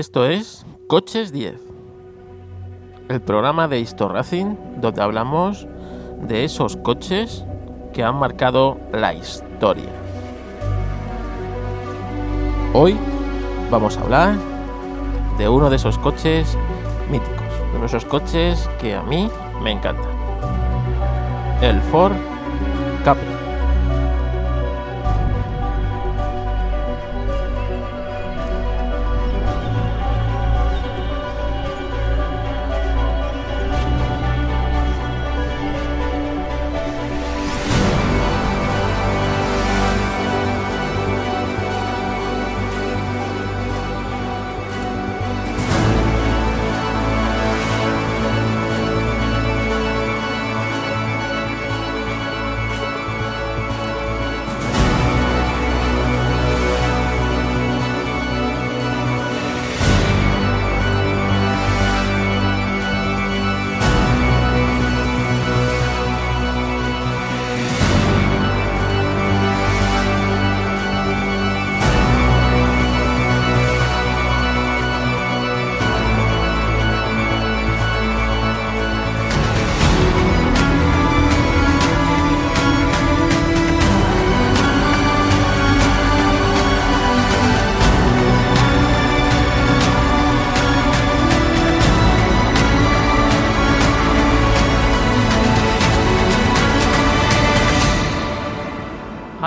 Esto es Coches 10, el programa de Histo Racing donde hablamos de esos coches que han marcado la historia. Hoy vamos a hablar de uno de esos coches míticos, de uno de esos coches que a mí me encantan. El Ford Capri.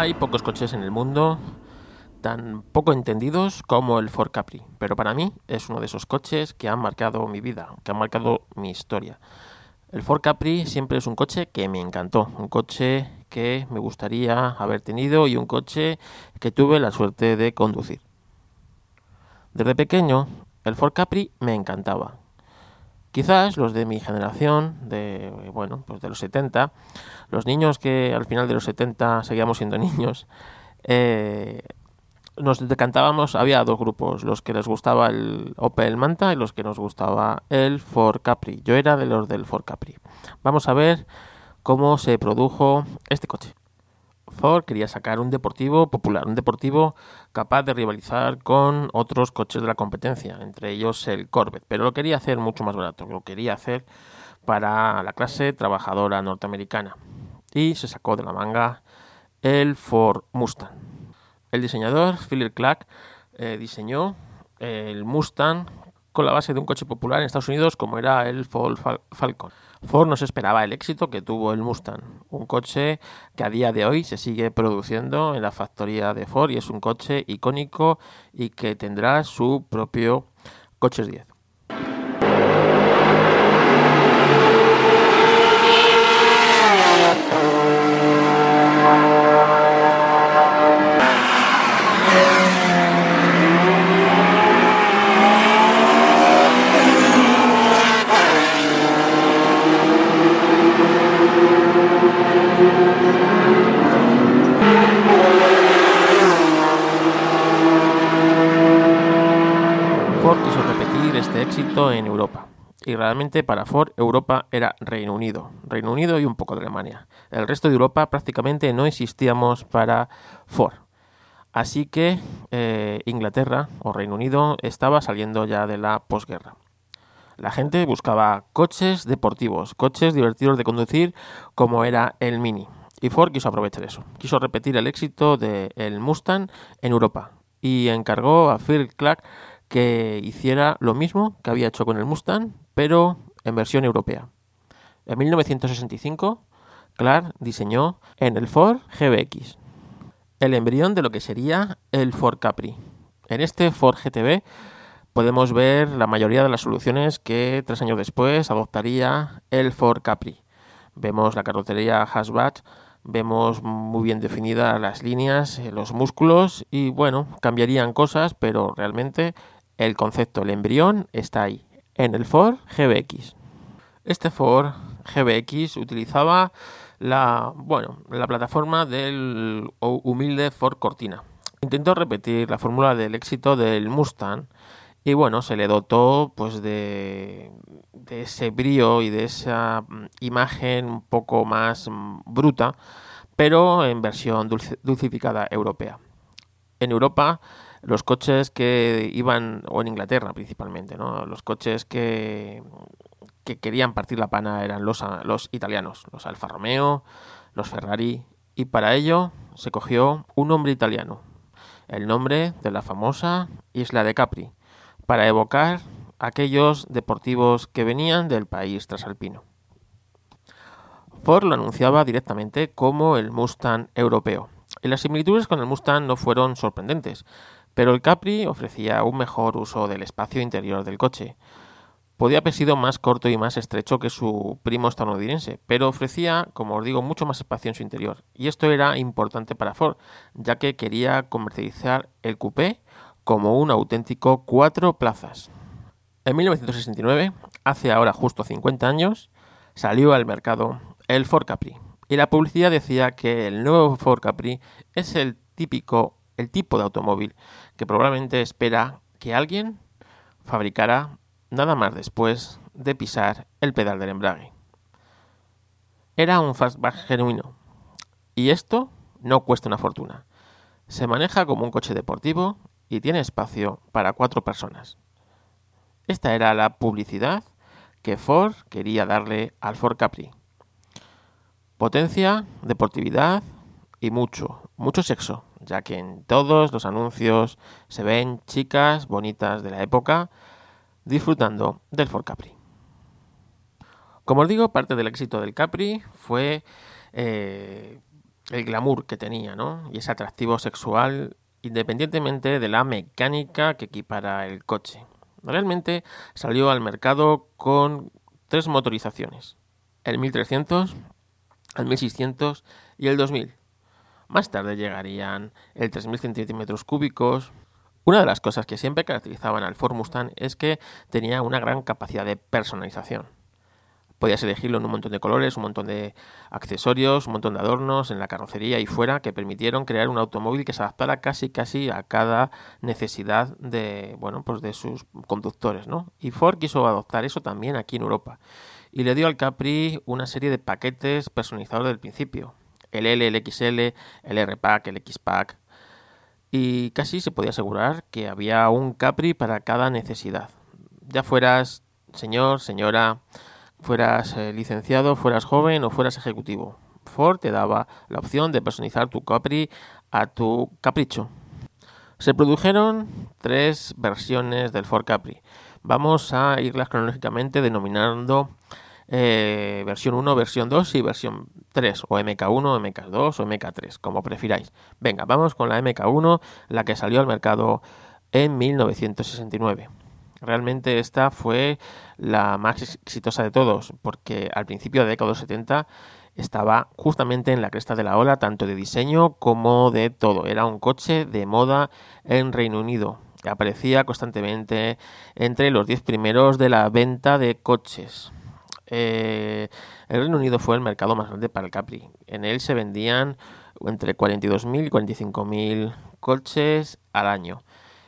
Hay pocos coches en el mundo tan poco entendidos como el Ford Capri, pero para mí es uno de esos coches que han marcado mi vida, que han marcado mi historia. El Ford Capri siempre es un coche que me encantó, un coche que me gustaría haber tenido y un coche que tuve la suerte de conducir. Desde pequeño, el Ford Capri me encantaba. Quizás los de mi generación, de bueno, pues de los 70, los niños que al final de los 70 seguíamos siendo niños, eh, nos decantábamos, había dos grupos, los que les gustaba el Opel Manta y los que nos gustaba el Ford Capri. Yo era de los del Ford Capri. Vamos a ver cómo se produjo este coche. Ford quería sacar un deportivo popular, un deportivo capaz de rivalizar con otros coches de la competencia, entre ellos el Corvette, pero lo quería hacer mucho más barato, lo quería hacer para la clase trabajadora norteamericana. Y se sacó de la manga el Ford Mustang. El diseñador, Philip Clark, eh, diseñó el Mustang con la base de un coche popular en Estados Unidos como era el Ford Falcon. Ford no se esperaba el éxito que tuvo el Mustang, un coche que a día de hoy se sigue produciendo en la factoría de Ford y es un coche icónico y que tendrá su propio Coches 10. Ford quiso repetir en Europa. Y realmente para Ford Europa era Reino Unido, Reino Unido y un poco de Alemania. El resto de Europa prácticamente no existíamos para Ford. Así que eh, Inglaterra o Reino Unido estaba saliendo ya de la posguerra. La gente buscaba coches deportivos, coches divertidos de conducir como era el Mini. Y Ford quiso aprovechar eso. Quiso repetir el éxito del Mustang en Europa. Y encargó a Phil Clark que hiciera lo mismo que había hecho con el Mustang, pero en versión europea. En 1965, Clark diseñó en el Ford GBX el embrión de lo que sería el Ford Capri. En este Ford GTB podemos ver la mayoría de las soluciones que tres años después adoptaría el Ford Capri. Vemos la carrocería hatchback, vemos muy bien definidas las líneas, los músculos y bueno, cambiarían cosas, pero realmente el concepto, el embrión, está ahí, en el Ford GBX. Este Ford GBX utilizaba la, bueno, la plataforma del humilde Ford Cortina. Intentó repetir la fórmula del éxito del Mustang y bueno, se le dotó pues de, de ese brío y de esa imagen un poco más bruta, pero en versión dulcificada europea. En Europa los coches que iban, o en Inglaterra principalmente, ¿no? los coches que, que querían partir la pana eran los, los italianos, los Alfa Romeo, los Ferrari, y para ello se cogió un nombre italiano, el nombre de la famosa isla de Capri, para evocar aquellos deportivos que venían del país trasalpino. Ford lo anunciaba directamente como el Mustang europeo, y las similitudes con el Mustang no fueron sorprendentes, pero el Capri ofrecía un mejor uso del espacio interior del coche. Podía haber sido más corto y más estrecho que su primo estadounidense, pero ofrecía, como os digo, mucho más espacio en su interior. Y esto era importante para Ford, ya que quería comercializar el coupé como un auténtico cuatro plazas. En 1969, hace ahora justo 50 años, salió al mercado el Ford Capri. Y la publicidad decía que el nuevo Ford Capri es el típico, el tipo de automóvil que probablemente espera que alguien fabricara nada más después de pisar el pedal del embrague. Era un fastback genuino. Y esto no cuesta una fortuna. Se maneja como un coche deportivo y tiene espacio para cuatro personas. Esta era la publicidad que Ford quería darle al Ford Capri. Potencia, deportividad y mucho, mucho sexo, ya que en todos los anuncios se ven chicas bonitas de la época disfrutando del Ford Capri. Como os digo, parte del éxito del Capri fue eh, el glamour que tenía, ¿no? Y ese atractivo sexual independientemente de la mecánica que equipara el coche. Realmente salió al mercado con tres motorizaciones, el 1300, el 1600 y el 2000. Más tarde llegarían el 3000 centímetros cúbicos. Una de las cosas que siempre caracterizaban al Ford Mustang es que tenía una gran capacidad de personalización. Podías elegirlo en un montón de colores, un montón de accesorios, un montón de adornos en la carrocería y fuera que permitieron crear un automóvil que se adaptara casi casi a cada necesidad de, bueno, pues de sus conductores, ¿no? Y Ford quiso adoptar eso también aquí en Europa y le dio al Capri una serie de paquetes personalizados del principio. El L, el XL, el R-Pack, el X-Pack. Y casi se podía asegurar que había un Capri para cada necesidad. Ya fueras señor, señora, fueras eh, licenciado, fueras joven o fueras ejecutivo. Ford te daba la opción de personalizar tu Capri a tu capricho. Se produjeron tres versiones del Ford Capri. Vamos a irlas cronológicamente denominando eh, versión 1, versión 2 y versión 3, o MK1, MK2 o MK3, como prefiráis. Venga, vamos con la MK1, la que salió al mercado en 1969. Realmente esta fue la más exitosa de todos, porque al principio de la década de los 70 estaba justamente en la cresta de la ola, tanto de diseño como de todo. Era un coche de moda en Reino Unido. Aparecía constantemente entre los 10 primeros de la venta de coches. Eh, el Reino Unido fue el mercado más grande para el Capri. En él se vendían entre 42.000 y 45.000 coches al año.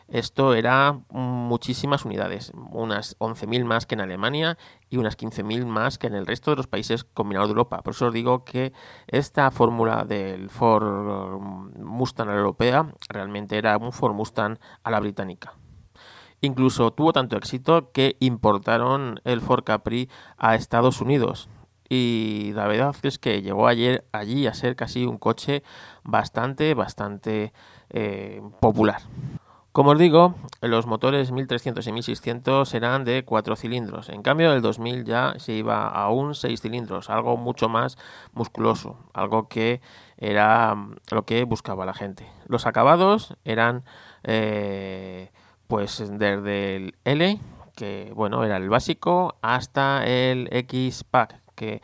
Esto era muchísimas unidades, unas 11.000 más que en Alemania y unas 15.000 más que en el resto de los países combinados de Europa. Por eso os digo que esta fórmula del Ford Mustang a la europea realmente era un Ford Mustang a la británica. Incluso tuvo tanto éxito que importaron el Ford Capri a Estados Unidos. Y la verdad es que llegó ayer allí a ser casi un coche bastante, bastante eh, popular. Como os digo, los motores 1300 y 1600 eran de 4 cilindros. En cambio, el 2000 ya se iba a un 6 cilindros, algo mucho más musculoso, algo que era lo que buscaba la gente. Los acabados eran eh, pues desde el L, que bueno, era el básico, hasta el X-Pack, que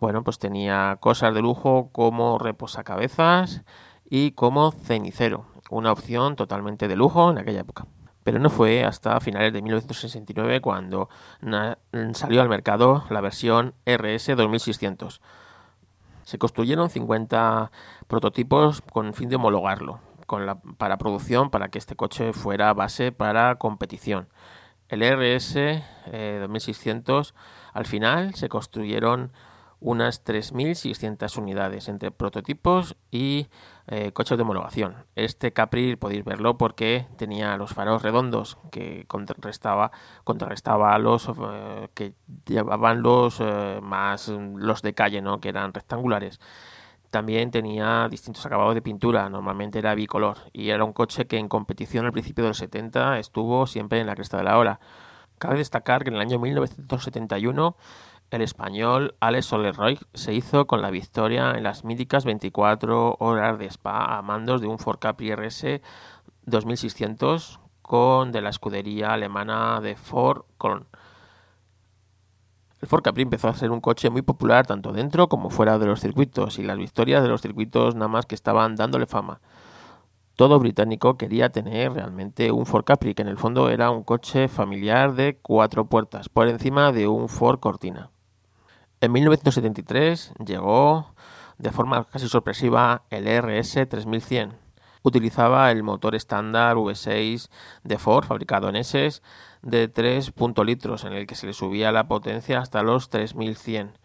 bueno, pues tenía cosas de lujo como reposacabezas y como cenicero una opción totalmente de lujo en aquella época. Pero no fue hasta finales de 1969 cuando salió al mercado la versión RS 2600. Se construyeron 50 prototipos con el fin de homologarlo para producción para que este coche fuera base para competición. El RS 2600 al final se construyeron unas 3.600 unidades entre prototipos y eh, coches de homologación. Este Capri podéis verlo porque tenía los faros redondos que contrarrestaba, contrarrestaba a los eh, que llevaban los eh, más los de calle, ¿no? que eran rectangulares. También tenía distintos acabados de pintura, normalmente era bicolor, y era un coche que en competición al principio de los 70 estuvo siempre en la cresta de la ola. Cabe destacar que en el año 1971 el español Alex Soler-Roy se hizo con la victoria en las míticas 24 horas de Spa a mandos de un Ford Capri RS 2600 con de la escudería alemana de Ford Colon. El Ford Capri empezó a ser un coche muy popular tanto dentro como fuera de los circuitos y las victorias de los circuitos nada más que estaban dándole fama. Todo británico quería tener realmente un Ford Capri, que en el fondo era un coche familiar de cuatro puertas, por encima de un Ford Cortina. En 1973 llegó de forma casi sorpresiva el RS 3100. Utilizaba el motor estándar V6 de Ford fabricado en S de 3 litros en el que se le subía la potencia hasta los 3100.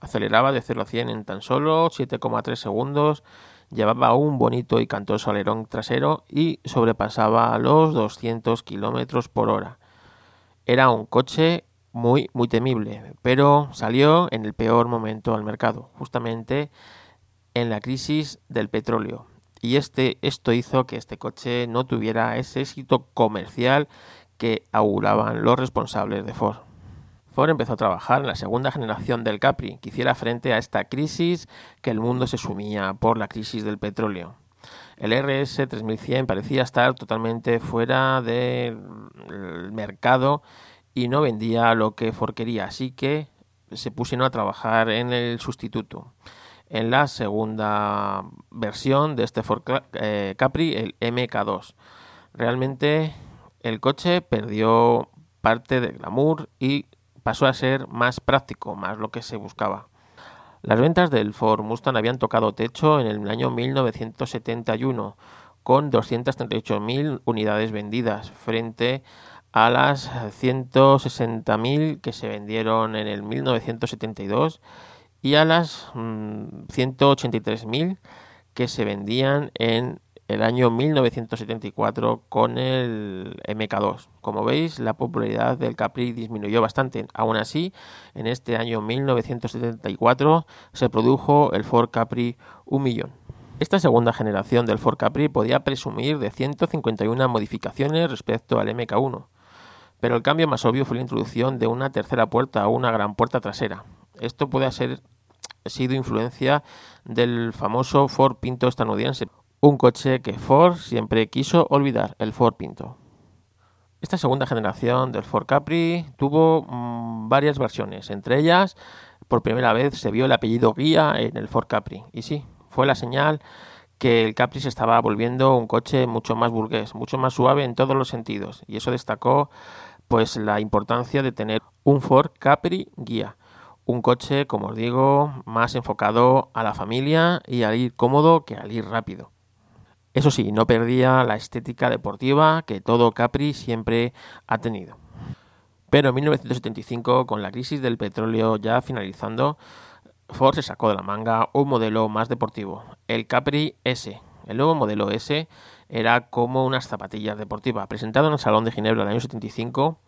Aceleraba de 0 a 100 en tan solo 7,3 segundos, llevaba un bonito y cantoso alerón trasero y sobrepasaba los 200 kilómetros por hora. Era un coche muy, muy temible, pero salió en el peor momento al mercado, justamente en la crisis del petróleo. Y este, esto hizo que este coche no tuviera ese éxito comercial que auguraban los responsables de Ford. Ford empezó a trabajar en la segunda generación del Capri, que hiciera frente a esta crisis que el mundo se sumía por la crisis del petróleo. El RS 3100 parecía estar totalmente fuera del mercado y no vendía lo que Ford quería, así que se pusieron a trabajar en el sustituto. En la segunda versión de este Ford eh, Capri, el MK2. Realmente el coche perdió parte del glamour y pasó a ser más práctico, más lo que se buscaba. Las ventas del Ford Mustang habían tocado techo en el año 1971 con 238.000 unidades vendidas frente a las 160.000 que se vendieron en el 1972 y a las 183.000 mm, que se vendían en el año 1974 con el MK2. Como veis, la popularidad del Capri disminuyó bastante. Aún así, en este año 1974 se produjo el Ford Capri 1 millón. Esta segunda generación del Ford Capri podía presumir de 151 modificaciones respecto al MK1 pero el cambio más obvio fue la introducción de una tercera puerta o una gran puerta trasera. Esto puede haber sido influencia del famoso Ford Pinto estadounidense, un coche que Ford siempre quiso olvidar, el Ford Pinto. Esta segunda generación del Ford Capri tuvo mm, varias versiones, entre ellas por primera vez se vio el apellido guía en el Ford Capri. Y sí, fue la señal que el Capri se estaba volviendo un coche mucho más burgués, mucho más suave en todos los sentidos. Y eso destacó pues la importancia de tener un Ford Capri guía. Un coche, como os digo, más enfocado a la familia y al ir cómodo que al ir rápido. Eso sí, no perdía la estética deportiva que todo Capri siempre ha tenido. Pero en 1975, con la crisis del petróleo ya finalizando, Ford se sacó de la manga un modelo más deportivo, el Capri S. El nuevo modelo S era como unas zapatillas deportivas. Presentado en el Salón de Ginebra en el año 75,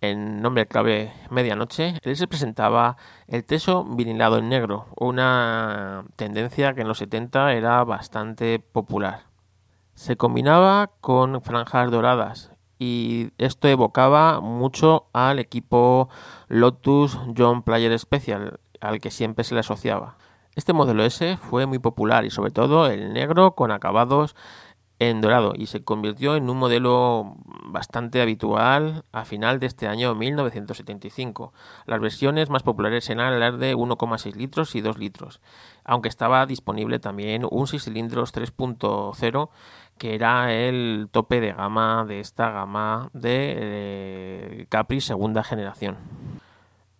en nombre clave Medianoche, él se presentaba el teso vinilado en negro, una tendencia que en los 70 era bastante popular. Se combinaba con franjas doradas y esto evocaba mucho al equipo Lotus John Player Special, al que siempre se le asociaba. Este modelo S fue muy popular y sobre todo el negro con acabados en dorado y se convirtió en un modelo bastante habitual a final de este año 1975. Las versiones más populares eran las de 1,6 litros y 2 litros, aunque estaba disponible también un 6 cilindros 3.0 que era el tope de gama de esta gama de eh, Capri segunda generación.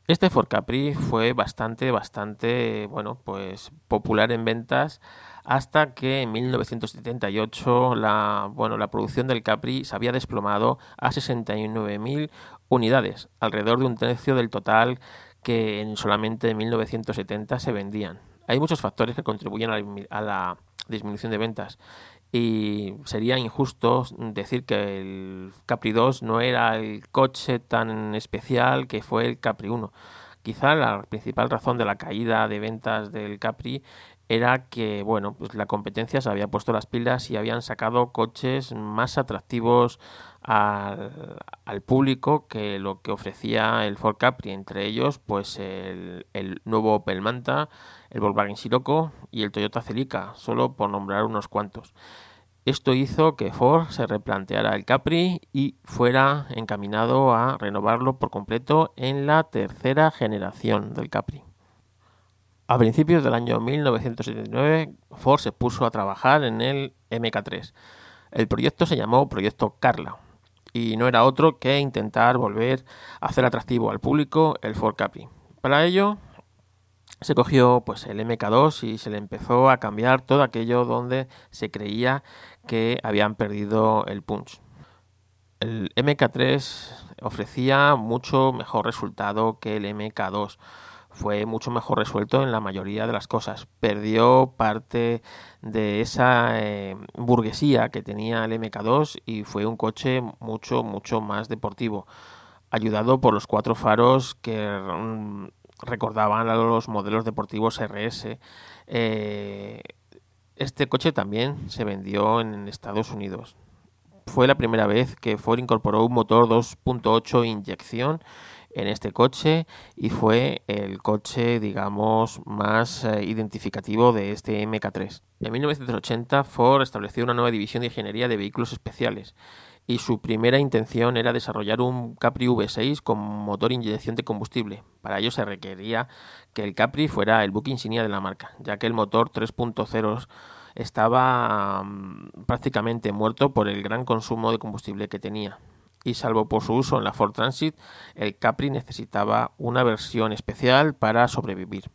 Este Ford Capri fue bastante, bastante, bueno, pues popular en ventas hasta que en 1978 la, bueno, la producción del Capri se había desplomado a 69.000 unidades, alrededor de un tercio del total que en solamente 1970 se vendían. Hay muchos factores que contribuyen a la disminución de ventas y sería injusto decir que el Capri 2 no era el coche tan especial que fue el Capri 1. Quizá la principal razón de la caída de ventas del Capri era que, bueno, pues la competencia se había puesto las pilas y habían sacado coches más atractivos al, al público que lo que ofrecía el Ford Capri, entre ellos, pues el, el nuevo Opel Manta, el Volkswagen Sirocco y el Toyota Celica, solo por nombrar unos cuantos. Esto hizo que Ford se replanteara el Capri y fuera encaminado a renovarlo por completo en la tercera generación del Capri. A principios del año 1979, Ford se puso a trabajar en el MK3. El proyecto se llamó Proyecto Carla y no era otro que intentar volver a hacer atractivo al público el Ford Capri. Para ello, se cogió pues el MK2 y se le empezó a cambiar todo aquello donde se creía que habían perdido el punch. El MK3 ofrecía mucho mejor resultado que el MK2. Fue mucho mejor resuelto en la mayoría de las cosas. Perdió parte de esa eh, burguesía que tenía el MK2 y fue un coche mucho, mucho más deportivo. Ayudado por los cuatro faros que recordaban a los modelos deportivos RS. Eh, este coche también se vendió en Estados Unidos. Fue la primera vez que Ford incorporó un motor 2.8 inyección en este coche y fue el coche, digamos, más eh, identificativo de este MK3. En 1980 Ford estableció una nueva división de ingeniería de vehículos especiales y su primera intención era desarrollar un Capri V6 con motor inyección de combustible. Para ello se requería que el Capri fuera el buque insignia de la marca, ya que el motor 3.0 estaba mm, prácticamente muerto por el gran consumo de combustible que tenía. Y salvo por su uso en la Ford Transit, el Capri necesitaba una versión especial para sobrevivir.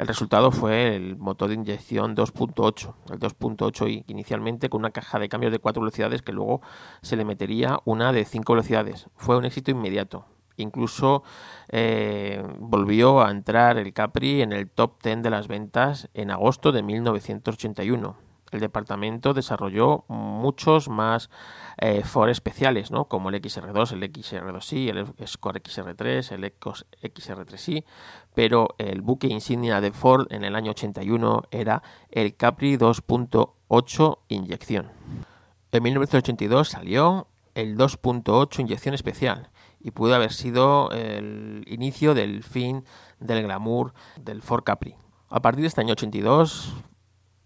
El resultado fue el motor de inyección 2.8, el 2.8 inicialmente con una caja de cambios de 4 velocidades que luego se le metería una de 5 velocidades. Fue un éxito inmediato. Incluso eh, volvió a entrar el Capri en el top 10 de las ventas en agosto de 1981 el departamento desarrolló muchos más eh, Ford especiales, ¿no? como el XR2, el XR2i, el Score XR3, el XR3i, pero el buque insignia de Ford en el año 81 era el Capri 2.8 inyección. En 1982 salió el 2.8 inyección especial y pudo haber sido el inicio del fin del glamour del Ford Capri. A partir de este año 82,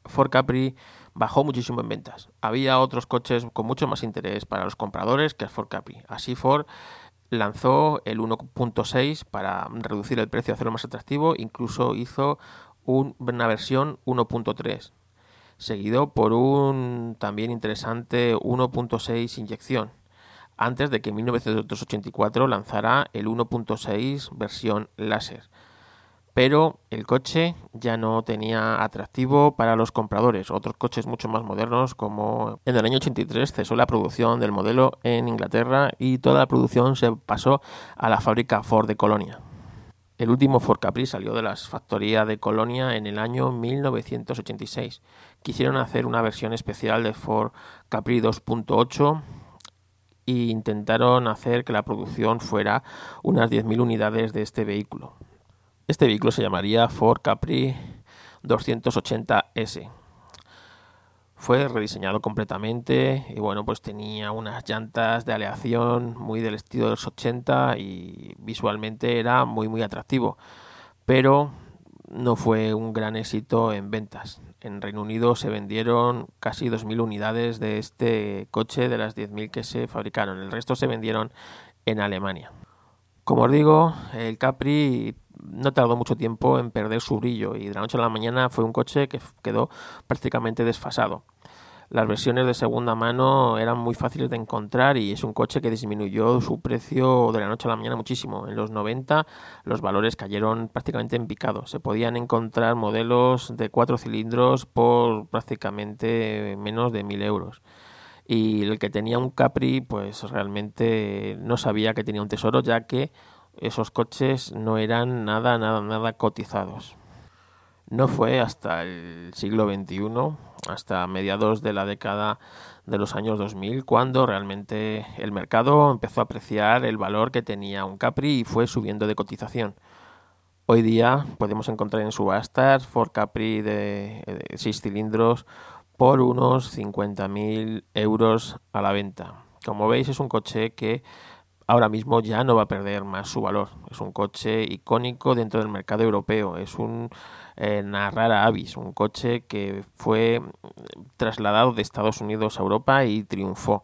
Ford Capri bajó muchísimo en ventas. Había otros coches con mucho más interés para los compradores que el Ford Capri. Así Ford lanzó el 1.6 para reducir el precio, hacerlo más atractivo, incluso hizo una versión 1.3, seguido por un también interesante 1.6 inyección, antes de que en 1984 lanzara el 1.6 versión láser pero el coche ya no tenía atractivo para los compradores. Otros coches mucho más modernos, como en el año 83 cesó la producción del modelo en Inglaterra y toda la producción se pasó a la fábrica Ford de Colonia. El último Ford Capri salió de la factoría de Colonia en el año 1986. Quisieron hacer una versión especial de Ford Capri 2.8 e intentaron hacer que la producción fuera unas 10.000 unidades de este vehículo. Este vehículo se llamaría Ford Capri 280S. Fue rediseñado completamente y bueno, pues tenía unas llantas de aleación muy del estilo de los 80 y visualmente era muy muy atractivo. Pero no fue un gran éxito en ventas. En Reino Unido se vendieron casi 2.000 unidades de este coche de las 10.000 que se fabricaron. El resto se vendieron en Alemania. Como os digo, el Capri no tardó mucho tiempo en perder su brillo y de la noche a la mañana fue un coche que quedó prácticamente desfasado. Las versiones de segunda mano eran muy fáciles de encontrar y es un coche que disminuyó su precio de la noche a la mañana muchísimo. En los 90 los valores cayeron prácticamente en picado. Se podían encontrar modelos de cuatro cilindros por prácticamente menos de mil euros. Y el que tenía un Capri pues realmente no sabía que tenía un tesoro ya que esos coches no eran nada, nada, nada cotizados. No fue hasta el siglo XXI, hasta mediados de la década de los años 2000, cuando realmente el mercado empezó a apreciar el valor que tenía un Capri y fue subiendo de cotización. Hoy día podemos encontrar en subastas Ford Capri de 6 cilindros por unos 50.000 euros a la venta. Como veis es un coche que ahora mismo ya no va a perder más su valor. Es un coche icónico dentro del mercado europeo. Es un eh, una rara avis, un coche que fue trasladado de Estados Unidos a Europa y triunfó.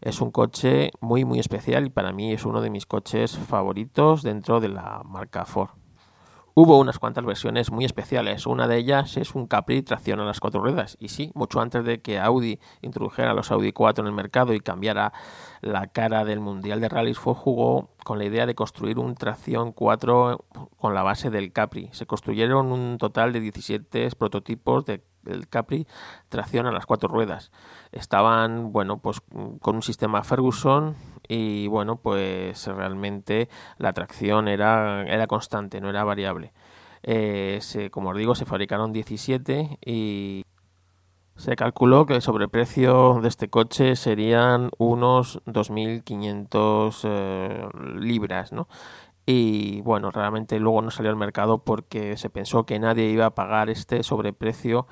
Es un coche muy muy especial y para mí es uno de mis coches favoritos dentro de la marca Ford. Hubo unas cuantas versiones muy especiales. Una de ellas es un Capri tracción a las cuatro ruedas. Y sí, mucho antes de que Audi introdujera los Audi 4 en el mercado y cambiara la cara del Mundial de Rallys, Ford jugó con la idea de construir un tracción 4 con la base del Capri. Se construyeron un total de 17 prototipos de el Capri tracción a las cuatro ruedas. Estaban, bueno, pues con un sistema Ferguson y bueno, pues realmente la tracción era, era constante, no era variable. Eh, como os digo, se fabricaron 17 y se calculó que el sobreprecio de este coche serían unos 2.500 eh, libras, ¿no? y bueno, realmente luego no salió al mercado porque se pensó que nadie iba a pagar este sobreprecio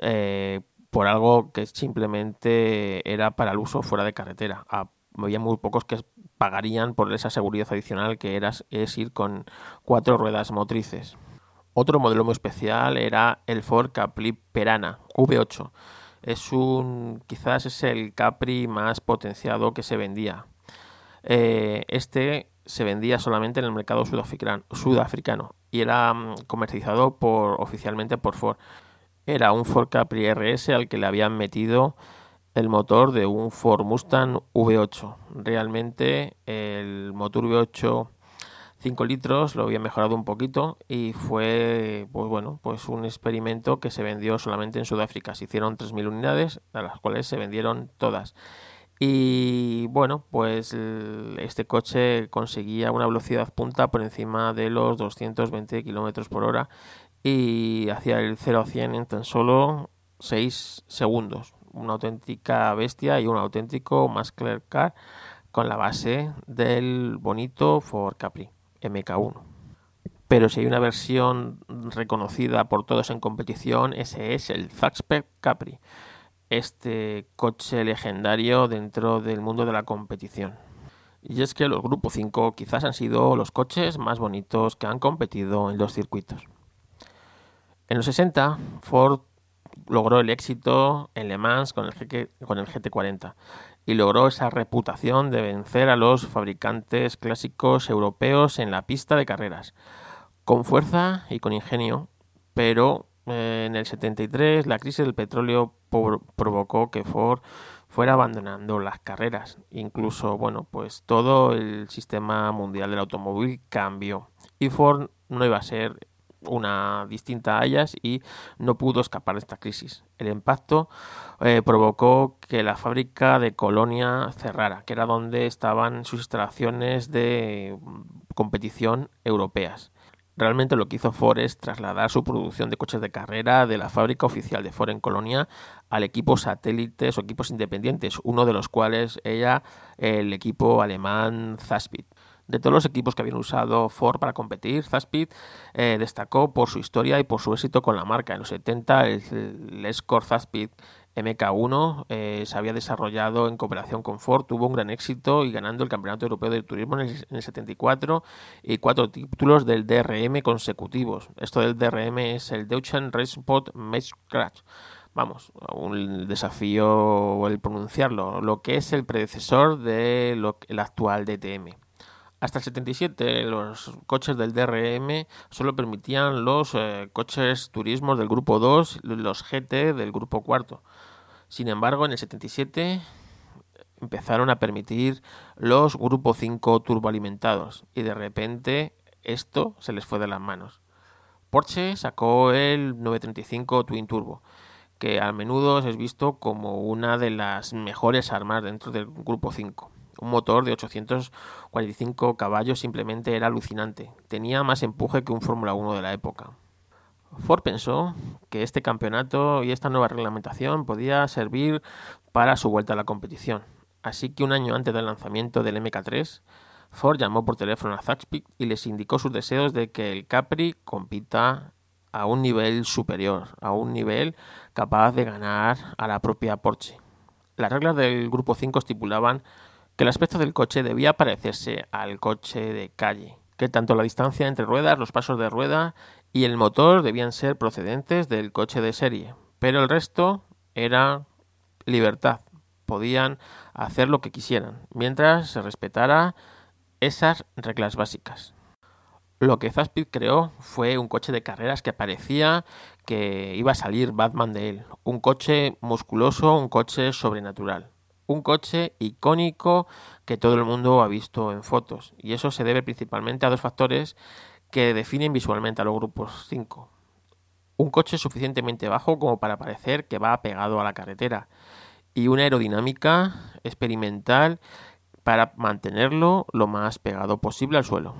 eh, por algo que simplemente era para el uso fuera de carretera. Había muy pocos que pagarían por esa seguridad adicional que era, es ir con cuatro ruedas motrices. Otro modelo muy especial era el Ford Capri Perana V8. Es un, quizás es el Capri más potenciado que se vendía. Eh, este se vendía solamente en el mercado sudafricano, y era mm, comercializado por, oficialmente por Ford. Era un Ford Capri RS al que le habían metido el motor de un Ford Mustang V8. Realmente el motor V8 5 litros lo había mejorado un poquito y fue pues bueno pues un experimento que se vendió solamente en Sudáfrica. Se hicieron 3.000 unidades a las cuales se vendieron todas. Y bueno, pues este coche conseguía una velocidad punta por encima de los 220 km por hora y hacía el 0 a 100 en tan solo 6 segundos. Una auténtica bestia y un auténtico muscle car con la base del bonito Ford Capri MK1. Pero si hay una versión reconocida por todos en competición, ese es el Zaxpert Capri este coche legendario dentro del mundo de la competición. Y es que los Grupo 5 quizás han sido los coches más bonitos que han competido en los circuitos. En los 60, Ford logró el éxito en Le Mans con el, GT40 y logró esa reputación de vencer a los fabricantes clásicos europeos en la pista de carreras, con fuerza y con ingenio, pero eh, en el 73 la crisis del petróleo provocó que Ford fuera abandonando las carreras. Incluso, bueno, pues todo el sistema mundial del automóvil cambió. Y Ford no iba a ser una distinta a ellas y no pudo escapar de esta crisis. El impacto eh, provocó que la fábrica de Colonia cerrara, que era donde estaban sus instalaciones de competición europeas. Realmente lo que hizo Ford es trasladar su producción de coches de carrera de la fábrica oficial de Ford en Colonia al equipo satélites o equipos independientes, uno de los cuales ella, el equipo alemán Zaspit. De todos los equipos que habían usado Ford para competir, Zaspit eh, destacó por su historia y por su éxito con la marca. En los 70 el, el Zaspit MK1 eh, se había desarrollado en cooperación con Ford, tuvo un gran éxito y ganando el Campeonato Europeo de Turismo en el, 74 y cuatro títulos del DRM consecutivos. Esto del DRM es el Deutschen Rennsport Meisterschaftsklasse. Vamos, un desafío el pronunciarlo, lo que es el predecesor del de actual DTM. Hasta el 77 los coches del DRM solo permitían los eh, coches turismos del grupo 2, los GT del grupo 4. Sin embargo, en el 77 empezaron a permitir los grupo 5 turboalimentados y de repente esto se les fue de las manos. Porsche sacó el 935 Twin Turbo, que a menudo es visto como una de las mejores armas dentro del grupo 5 Un motor de 845 caballos simplemente era alucinante. Tenía más empuje que un Fórmula 1 de la época. Ford pensó que este campeonato y esta nueva reglamentación podía servir para su vuelta a la competición. Así que un año antes del lanzamiento del MK3, Ford llamó por teléfono a Zaxbyk y les indicó sus deseos de que el Capri compita a un nivel superior, a un nivel capaz de ganar a la propia Porsche. Las reglas del Grupo 5 estipulaban que el aspecto del coche debía parecerse al coche de calle, que tanto la distancia entre ruedas, los pasos de rueda y el motor debían ser procedentes del coche de serie, pero el resto era libertad, podían hacer lo que quisieran, mientras se respetara esas reglas básicas. Lo que Zaspid creó fue un coche de carreras que parecía que iba a salir Batman de él. Un coche musculoso, un coche sobrenatural. Un coche icónico que todo el mundo ha visto en fotos. Y eso se debe principalmente a dos factores que definen visualmente a los grupos 5. Un coche suficientemente bajo como para parecer que va pegado a la carretera y una aerodinámica experimental para mantenerlo lo más pegado posible al suelo.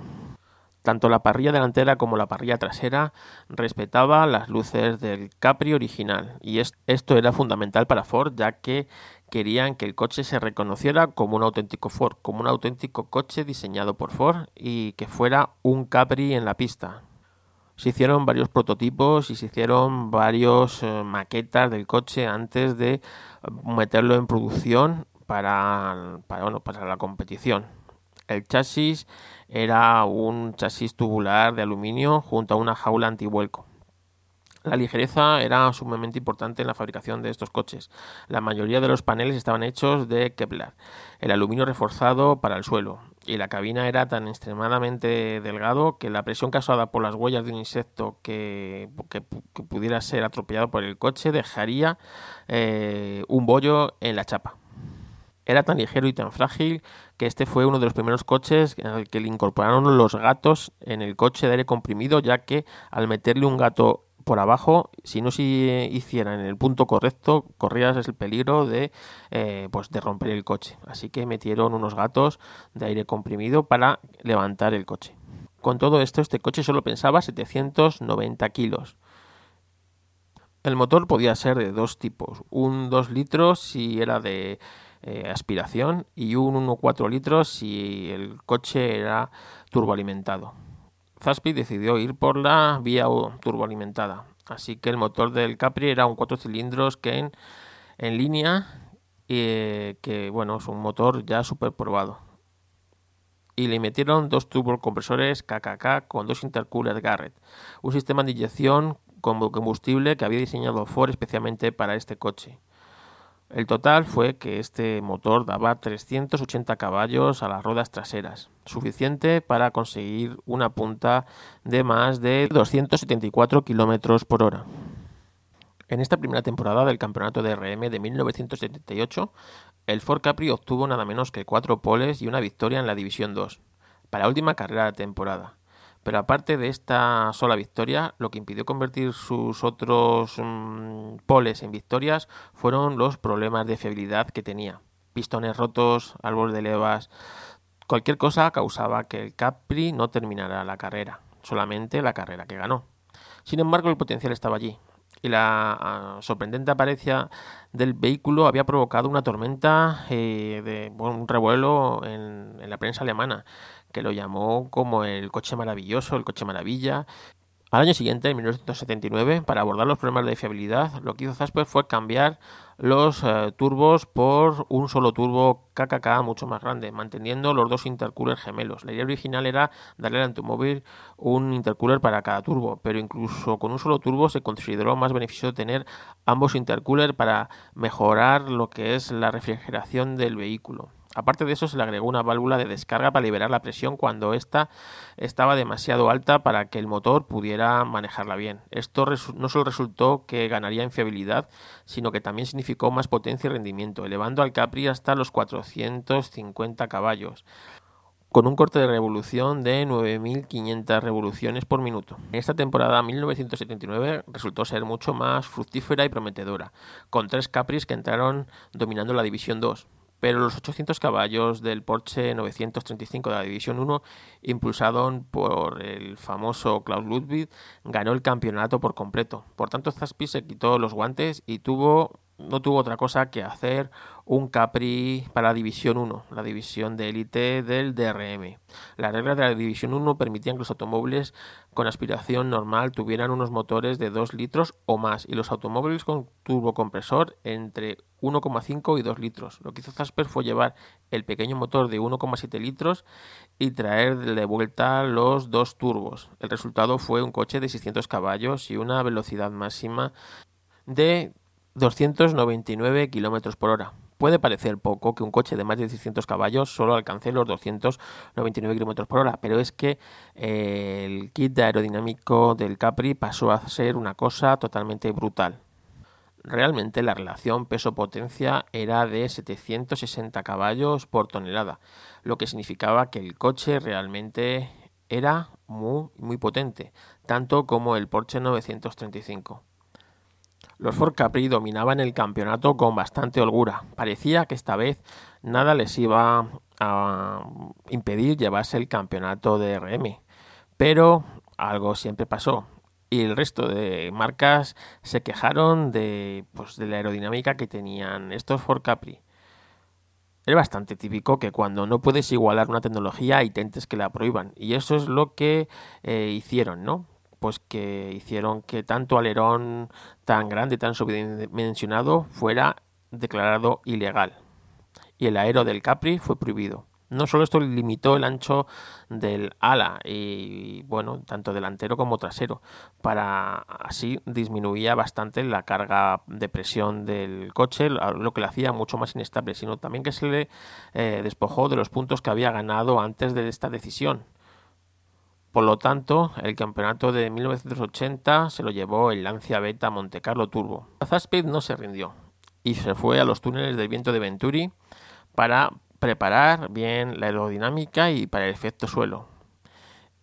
Tanto la parrilla delantera como la parrilla trasera respetaba las luces del Capri original y esto era fundamental para Ford ya que querían que el coche se reconociera como un auténtico Ford, como un auténtico coche diseñado por Ford y que fuera un Capri en la pista. Se hicieron varios prototipos y se hicieron varios eh, maquetas del coche antes de meterlo en producción para, para, para la competición. El chasis era un chasis tubular de aluminio junto a una jaula antivuelco. La ligereza era sumamente importante en la fabricación de estos coches. La mayoría de los paneles estaban hechos de Kevlar, el aluminio reforzado para el suelo, y la cabina era tan extremadamente delgado que la presión causada por las huellas de un insecto que, pudiera ser atropellado por el coche dejaría eh, un bollo en la chapa. Era tan ligero y tan frágil que este fue uno de los primeros coches en el que le incorporaron los gatos en el coche de aire comprimido, ya que al meterle un gato por abajo, si no se hiciera en el punto correcto, corrías el peligro de, eh, pues de romper el coche. Así que metieron unos gatos de aire comprimido para levantar el coche. Con todo esto, este coche solo pensaba 790 kilos. El motor podía ser de dos tipos, un 2 litros si era de eh, aspiración y un 1,4 litros si el coche era turboalimentado. Zaspi decidió ir por la vía turboalimentada. Así que el motor del Capri era un 4 cilindros que en, línea, eh, que bueno, es un motor ya super probado. Y le metieron dos turbocompresores KKK con dos intercoolers Garrett, un sistema de inyección con combustible que había diseñado Ford especialmente para este coche. El total fue que este motor daba 380 caballos a las ruedas traseras, suficiente para conseguir una punta de más de 274 km por hora. En esta primera temporada del campeonato de RM de 1978, el Ford Capri obtuvo nada menos que cuatro poles y una victoria en la División 2, para la última carrera de temporada. Pero aparte de esta sola victoria, lo que impidió convertir sus otros mm, poles en victorias fueron los problemas de fiabilidad que tenía. Pistones rotos, árbol de levas, cualquier cosa causaba que el Capri no terminara la carrera, solamente la carrera que ganó. Sin embargo, el potencial estaba allí, y la ah, sorprendente apariencia del vehículo había provocado una tormenta eh, de un revuelo en, la prensa alemana que lo llamó como el coche maravilloso, el coche maravilla. Al año siguiente, en 1979, para abordar los problemas de fiabilidad, lo que hizo Zasper fue cambiar los eh, turbos por un solo turbo KKK mucho más grande, manteniendo los dos intercoolers gemelos. La idea original era darle al automóvil un intercooler para cada turbo, pero incluso con un solo turbo se consideró más beneficioso tener ambos intercoolers para mejorar lo que es la refrigeración del vehículo. Aparte de eso, se le agregó una válvula de descarga para liberar la presión cuando ésta estaba demasiado alta para que el motor pudiera manejarla bien. Esto no solo resultó que ganaría en fiabilidad, sino que también significó más potencia y rendimiento, elevando al Capri hasta los 450 caballos con un corte de revolución de 9.500 revoluciones por minuto. En esta temporada 1979 resultó ser mucho más fructífera y prometedora, con tres Capris que entraron dominando la División 2, pero los 800 caballos del Porsche 935 de la División 1, impulsado por el famoso Klaus Ludwig, ganó el campeonato por completo. Por tanto, Zaspi se quitó los guantes y tuvo no tuvo otra cosa que hacer un Capri para la División 1, la división de élite del DRM. Las reglas de la División 1 permitían que los automóviles con aspiración normal tuvieran unos motores de 2 litros o más y los automóviles con turbocompresor entre 1,5 y 2 litros. Lo que hizo Zasper fue llevar el pequeño motor de 1,7 litros y traer de vuelta los dos turbos. El resultado fue un coche de 600 caballos y una velocidad máxima de 299 km por hora. Puede parecer poco que un coche de más de 600 caballos solo alcance los 299 km por hora, pero es que eh, el kit aerodinámico del Capri pasó a ser una cosa totalmente brutal. Realmente la relación peso-potencia era de 760 caballos por tonelada, lo que significaba que el coche realmente era muy, muy potente, tanto como el Porsche 935. Los Ford Capri dominaban el campeonato con bastante holgura. Parecía que esta vez nada les iba a impedir llevarse el campeonato de RM. Pero algo siempre pasó. Y el resto de marcas se quejaron de, pues, de la aerodinámica que tenían estos Ford Capri. Es bastante típico que cuando no puedes igualar una tecnología intentes que la prohíban. Y eso es lo que eh, hicieron, ¿no? Pues que hicieron que tanto alerón tan grande, tan subdimensionado, fuera declarado ilegal. Y el aero del Capri fue prohibido. No solo esto limitó el ancho del ala y bueno, tanto delantero como trasero, para así disminuía bastante la carga de presión del coche, lo que le hacía mucho más inestable, sino también que se le eh, despojó de los puntos que había ganado antes de esta decisión. Por lo tanto, el campeonato de 1980 se lo llevó el Lancia Beta Monte Carlo Turbo. Zaspeed no se rindió y se fue a los túneles del viento de Venturi para preparar bien la aerodinámica y para el efecto suelo.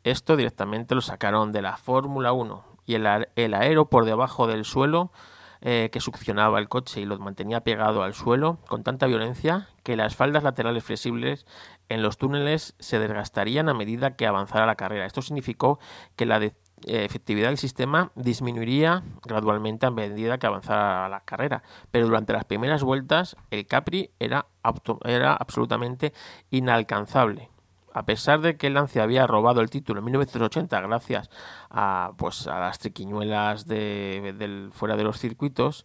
Esto directamente lo sacaron de la Fórmula 1 y el aero por debajo del suelo eh, que succionaba el coche y lo mantenía pegado al suelo con tanta violencia que las faldas laterales flexibles en los túneles se desgastarían a medida que avanzara la carrera. Esto significó que la eh, efectividad del sistema disminuiría gradualmente a medida que avanzara la carrera, pero durante las primeras vueltas el Capri era absolutamente inalcanzable a pesar de que Lancia había robado el título en 1980 gracias a, pues, a las triquiñuelas de, fuera de los circuitos,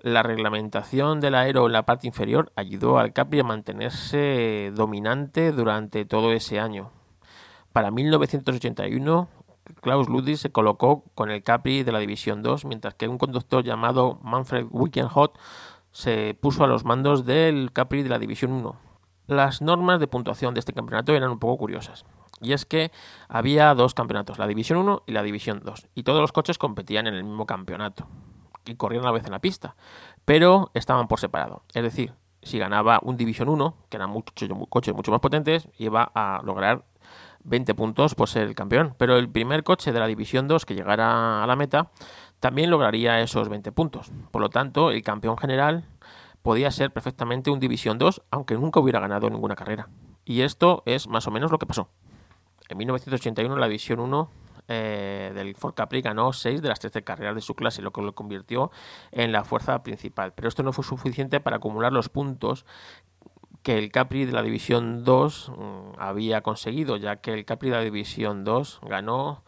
la reglamentación del aero en la parte inferior ayudó al Capri a mantenerse dominante durante todo ese año. Para 1981, Klaus Ludwig se colocó con el Capri de la División 2, mientras que un conductor llamado Manfred Wickenhot se puso a los mandos del Capri de la División 1. Las normas de puntuación de este campeonato eran un poco curiosas. Y es que había dos campeonatos, la División 1 y la División 2, y todos los coches competían en el mismo campeonato y corrían a la vez en la pista, pero estaban por separado. Es decir, si ganaba un División 1, que eran muchos coches mucho más potentes, iba a lograr 20 puntos por ser el campeón. Pero el primer coche de la División 2 que llegara a la meta también lograría esos 20 puntos. Por lo tanto, el campeón general podía ser perfectamente un División 2, aunque nunca hubiera ganado ninguna carrera. Y esto es más o menos lo que pasó. En 1981 la División 1 eh, del Ford Capri ganó 6 de las 13 carreras de su clase, lo que lo convirtió en la fuerza principal. Pero esto no fue suficiente para acumular los puntos que el Capri de la División 2 mm, había conseguido, ya que el Capri de la División 2 ganó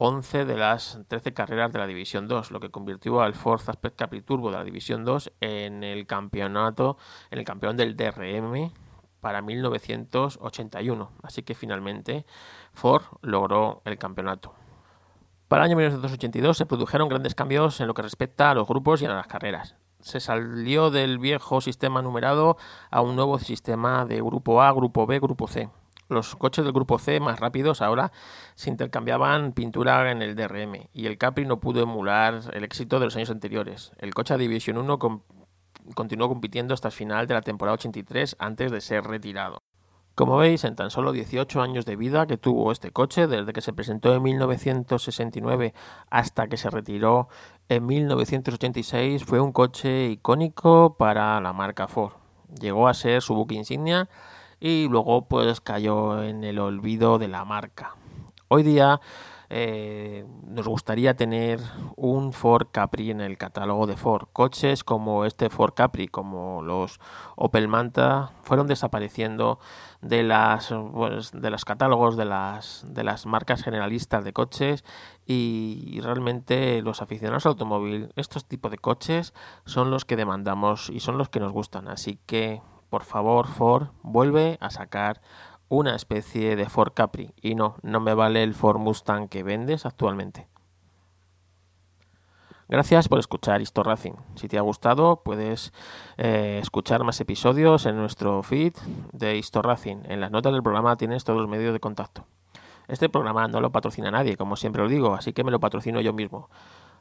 11 de las 13 carreras de la División 2, lo que convirtió al Ford Aspect Capri Turbo de la División 2 en el campeonato, en el campeón del DRM para 1981. Así que finalmente Ford logró el campeonato. Para el año 1982 se produjeron grandes cambios en lo que respecta a los grupos y a las carreras. Se salió del viejo sistema numerado a un nuevo sistema de grupo A, grupo B, grupo C. Los coches del grupo C más rápidos ahora se intercambiaban pintura en el DRM y el Capri no pudo emular el éxito de los años anteriores. El coche a Division 1 continuó compitiendo hasta el final de la temporada 83 antes de ser retirado. Como veis, en tan solo 18 años de vida que tuvo este coche, desde que se presentó en 1969 hasta que se retiró en 1986, fue un coche icónico para la marca Ford Llegó a ser su buque insignia y luego pues cayó en el olvido de la marca. Hoy día eh, nos gustaría tener un Ford Capri en el catálogo de Ford. Coches como este Ford Capri, como los Opel Manta, fueron desapareciendo de las pues, de los catálogos de las de las marcas generalistas de coches y realmente los aficionados al automóvil, estos tipos de coches son los que demandamos y son los que nos gustan. Así que por favor Ford vuelve a sacar una especie de Ford Capri. Y no, no me vale el Ford Mustang que vendes actualmente. Gracias por escuchar Histo Racing. Si te ha gustado, puedes eh, escuchar más episodios en nuestro feed de Histo Racing. En las notas del programa tienes todos los medios de contacto. Este programa no lo patrocina nadie, como siempre lo digo, así que me lo patrocino yo mismo.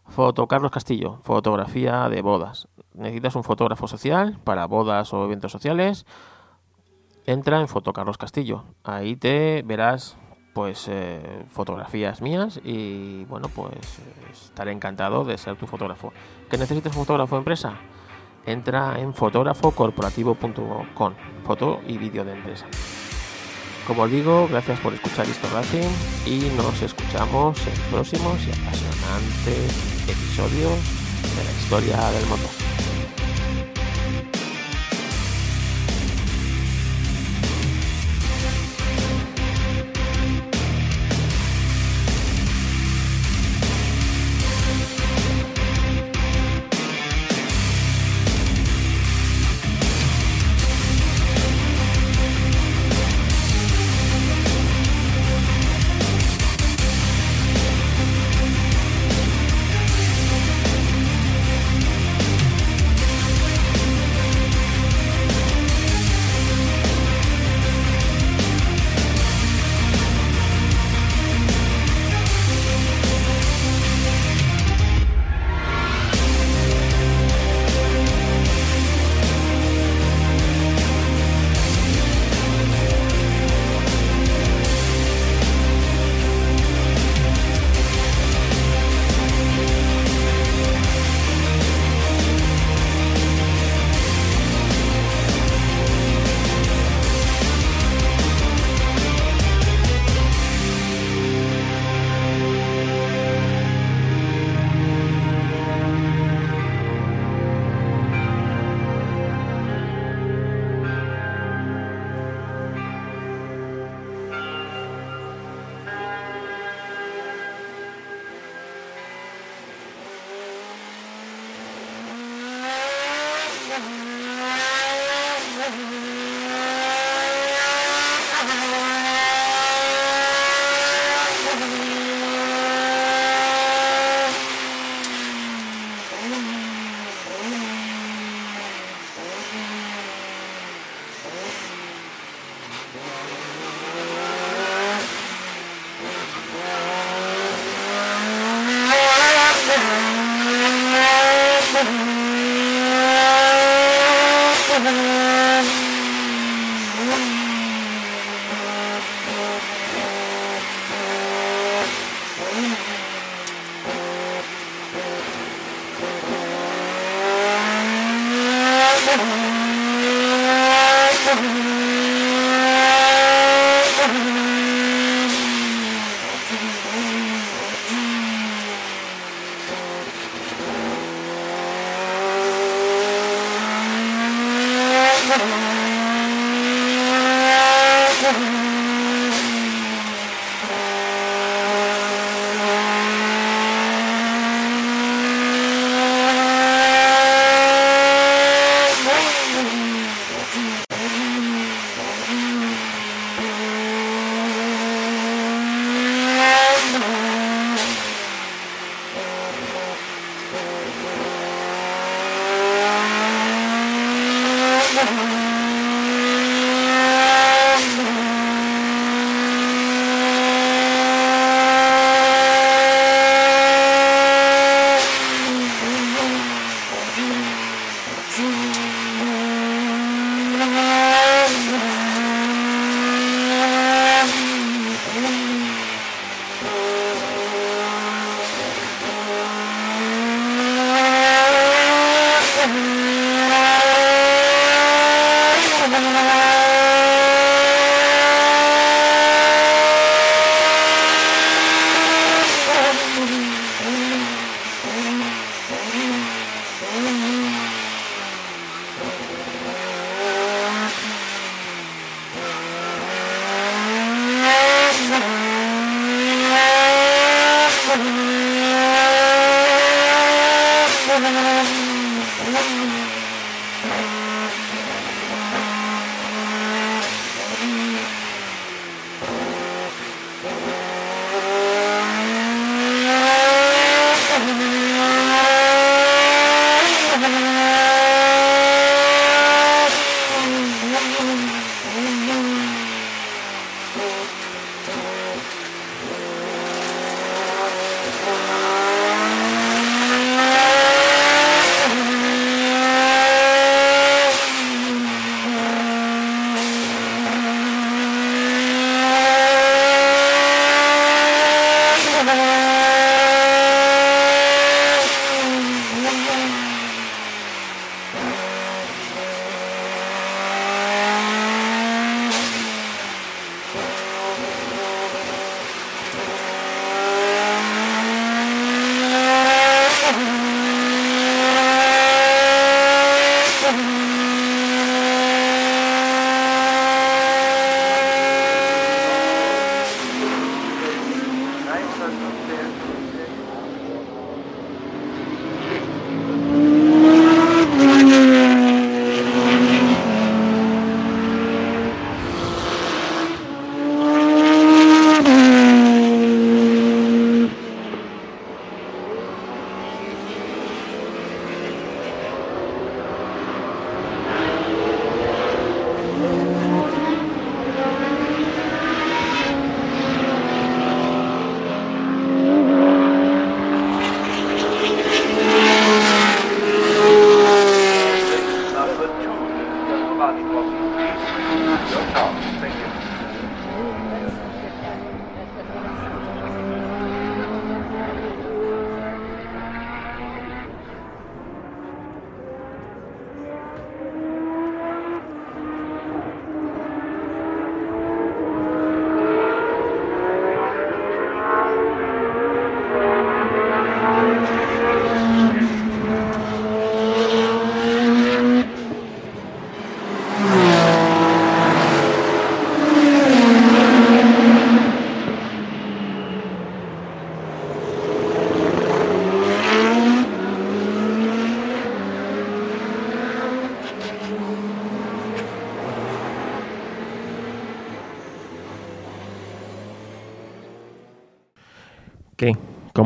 Foto Carlos Castillo, fotografía de bodas. ¿Necesitas un fotógrafo social para bodas o eventos sociales? entra en Foto Carlos Castillo. Ahí te verás pues eh, fotografías mías y bueno pues estaré encantado de ser tu fotógrafo. ¿Que necesitas fotógrafo empresa? Entra en fotógrafocorporativo.com, foto y vídeo de empresa. Como os digo, gracias por escuchar esto Racing y nos escuchamos en próximos y apasionantes episodios de la historia del motor.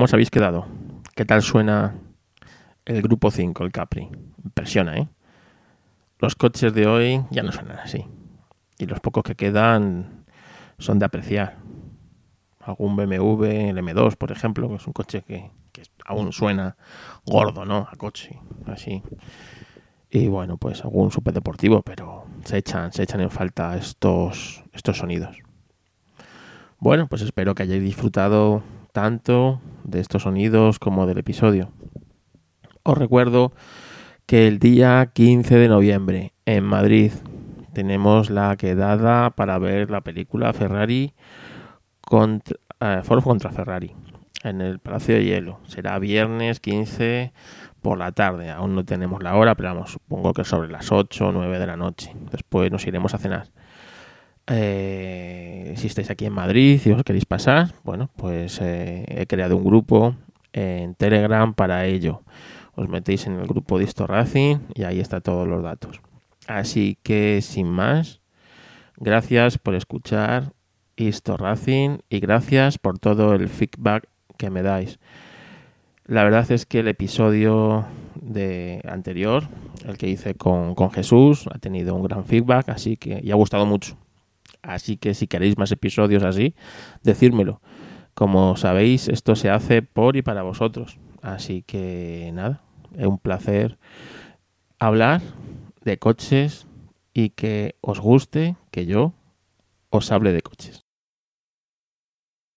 ¿Cómo os habéis quedado? ¿Qué tal suena el grupo 5, el Capri? Impresiona, ¿eh? Los coches de hoy ya no suenan así. Y los pocos que quedan son de apreciar. Algún BMW, el M2, por ejemplo, que es un coche que, que aún suena gordo, ¿no? A coche, así. Y bueno, pues algún superdeportivo, pero se echan, se echan en falta estos, estos sonidos. Bueno, pues espero que hayáis disfrutado tanto de estos sonidos como del episodio. Os recuerdo que el día 15 de noviembre en Madrid tenemos la quedada para ver la película Ferrari contra, eh, contra Ferrari en el Palacio de Hielo. Será viernes 15 por la tarde. Aún no tenemos la hora, pero vamos, supongo que sobre las 8 o 9 de la noche. Después nos iremos a cenar. Eh, si estáis aquí en Madrid y os queréis pasar, bueno, pues eh, he creado un grupo en Telegram para ello. Os metéis en el grupo Disto Racing y ahí está todos los datos. Así que sin más, gracias por escuchar Disto Racing y gracias por todo el feedback que me dais. La verdad es que el episodio de anterior, el que hice con, con Jesús, ha tenido un gran feedback, así que y ha gustado mucho. Así que si queréis más episodios así, decírmelo. Como sabéis, esto se hace por y para vosotros. Así que nada, es un placer hablar de coches y que os guste que yo os hable de